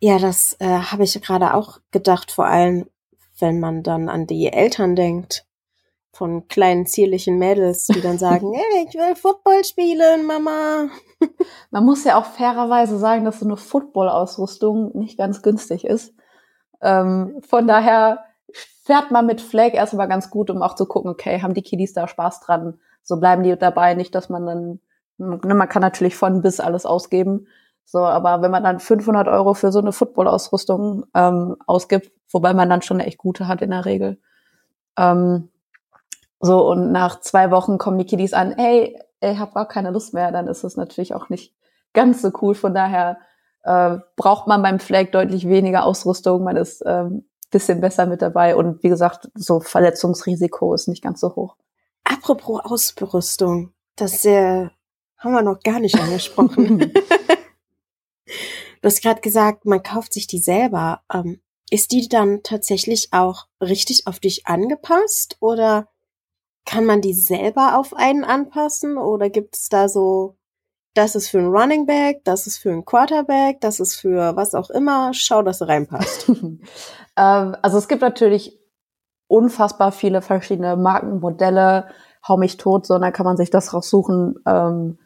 Ja, das äh, habe ich gerade auch gedacht, vor allem wenn man dann an die Eltern denkt von kleinen zierlichen Mädels, die dann sagen, hey, ich will Football spielen, Mama. Man muss ja auch fairerweise sagen, dass so eine Football-Ausrüstung nicht ganz günstig ist. Ähm, von daher fährt man mit Flag erstmal ganz gut, um auch zu gucken, okay, haben die Kiddies da Spaß dran? So bleiben die dabei, nicht, dass man dann, ne, man kann natürlich von bis alles ausgeben. So, aber wenn man dann 500 Euro für so eine Football-Ausrüstung ähm, ausgibt, wobei man dann schon eine echt gute hat in der Regel. Ähm, so, und nach zwei Wochen kommen die Kiddies an, ey, ich habe gar keine Lust mehr, dann ist es natürlich auch nicht ganz so cool. Von daher äh, braucht man beim Flag deutlich weniger Ausrüstung, man ist ähm, bisschen besser mit dabei und wie gesagt, so Verletzungsrisiko ist nicht ganz so hoch. Apropos Ausrüstung, das äh, haben wir noch gar nicht angesprochen. du hast gerade gesagt, man kauft sich die selber. Ähm, ist die dann tatsächlich auch richtig auf dich angepasst oder kann man die selber auf einen anpassen oder gibt es da so, das ist für ein Running Back, das ist für ein Quarterback, das ist für was auch immer, schau, dass du reinpasst? ähm, also es gibt natürlich unfassbar viele verschiedene Markenmodelle, hau mich tot, sondern kann man sich das raussuchen, ähm,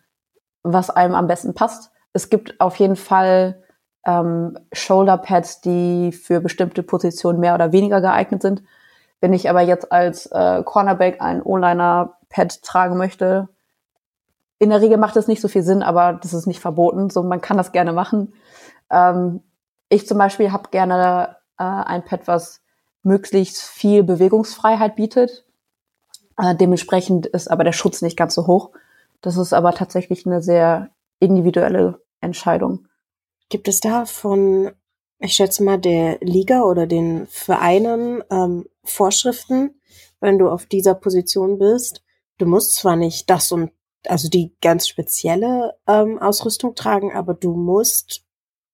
was einem am besten passt. Es gibt auf jeden Fall ähm, Shoulder Pads, die für bestimmte Positionen mehr oder weniger geeignet sind. Wenn ich aber jetzt als äh, Cornerback ein O-Liner-Pad tragen möchte, in der Regel macht das nicht so viel Sinn, aber das ist nicht verboten. So, man kann das gerne machen. Ähm, ich zum Beispiel habe gerne äh, ein Pad, was möglichst viel Bewegungsfreiheit bietet. Äh, dementsprechend ist aber der Schutz nicht ganz so hoch. Das ist aber tatsächlich eine sehr individuelle Entscheidung. Gibt es da von ich schätze mal, der Liga oder den Vereinen ähm, Vorschriften, wenn du auf dieser Position bist. Du musst zwar nicht das und also die ganz spezielle ähm, Ausrüstung tragen, aber du musst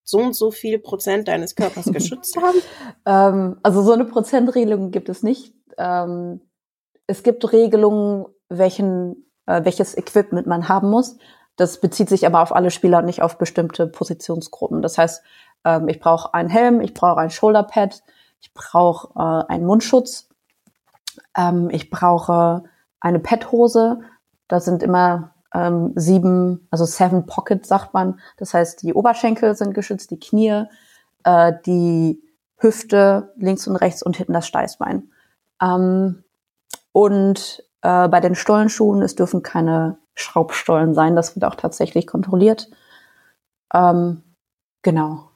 so und so viel Prozent deines Körpers geschützt haben? Ähm, also so eine Prozentregelung gibt es nicht. Ähm, es gibt Regelungen, welchen, äh, welches Equipment man haben muss. Das bezieht sich aber auf alle Spieler und nicht auf bestimmte Positionsgruppen. Das heißt, ähm, ich brauche einen Helm, ich brauche ein Shoulderpad, ich brauche äh, einen Mundschutz, ähm, ich brauche eine Padhose. Da sind immer ähm, sieben, also seven Pockets sagt man. Das heißt, die Oberschenkel sind geschützt, die Knie, äh, die Hüfte links und rechts und hinten das Steißbein. Ähm, und äh, bei den Stollenschuhen, es dürfen keine Schraubstollen sein. Das wird auch tatsächlich kontrolliert. Ähm, genau.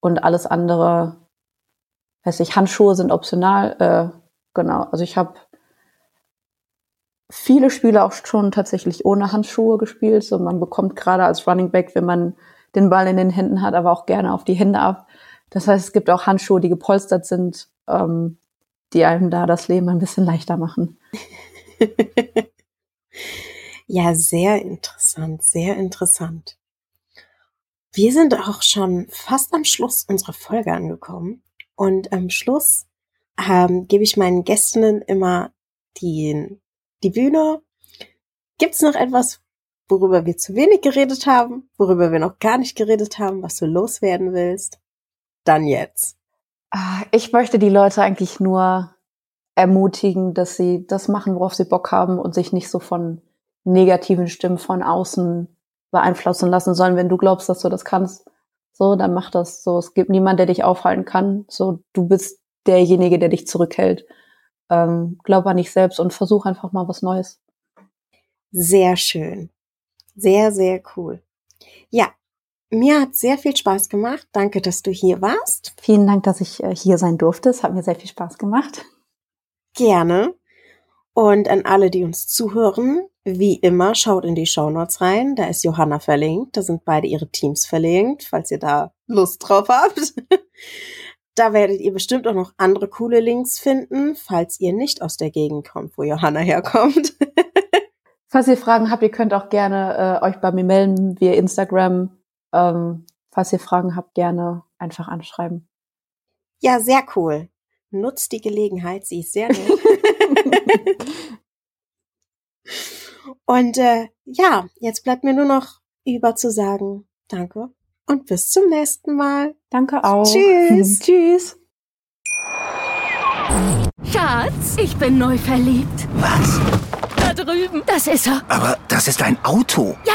Und alles andere, weiß ich, Handschuhe sind optional. Äh, genau, also ich habe viele Spiele auch schon tatsächlich ohne Handschuhe gespielt. So man bekommt gerade als Running Back, wenn man den Ball in den Händen hat, aber auch gerne auf die Hände ab. Das heißt, es gibt auch Handschuhe, die gepolstert sind, ähm, die einem da das Leben ein bisschen leichter machen. ja, sehr interessant, sehr interessant. Wir sind auch schon fast am Schluss unserer Folge angekommen. Und am Schluss ähm, gebe ich meinen Gästinnen immer die, die Bühne. Gibt es noch etwas, worüber wir zu wenig geredet haben, worüber wir noch gar nicht geredet haben, was du loswerden willst? Dann jetzt. Ah, ich möchte die Leute eigentlich nur ermutigen, dass sie das machen, worauf sie Bock haben und sich nicht so von negativen Stimmen von außen beeinflussen lassen sollen. Wenn du glaubst, dass du das kannst, so, dann mach das. So, es gibt niemand, der dich aufhalten kann. So, du bist derjenige, der dich zurückhält. Ähm, glaub an dich selbst und versuch einfach mal was Neues. Sehr schön. Sehr, sehr cool. Ja, mir hat sehr viel Spaß gemacht. Danke, dass du hier warst. Vielen Dank, dass ich äh, hier sein durfte. Es hat mir sehr viel Spaß gemacht. Gerne. Und an alle, die uns zuhören, wie immer, schaut in die Show Notes rein. Da ist Johanna verlinkt. Da sind beide ihre Teams verlinkt, falls ihr da Lust drauf habt. Da werdet ihr bestimmt auch noch andere coole Links finden, falls ihr nicht aus der Gegend kommt, wo Johanna herkommt. falls ihr Fragen habt, ihr könnt auch gerne äh, euch bei mir melden via Instagram. Ähm, falls ihr Fragen habt, gerne einfach anschreiben. Ja, sehr cool. Nutzt die Gelegenheit, sie ist sehr nett. Und äh, ja, jetzt bleibt mir nur noch über zu sagen, danke und bis zum nächsten Mal. Danke auch. Tschüss. Tschüss. Schatz, ich bin neu verliebt. Was? Da drüben. Das ist er. Aber das ist ein Auto. Ja,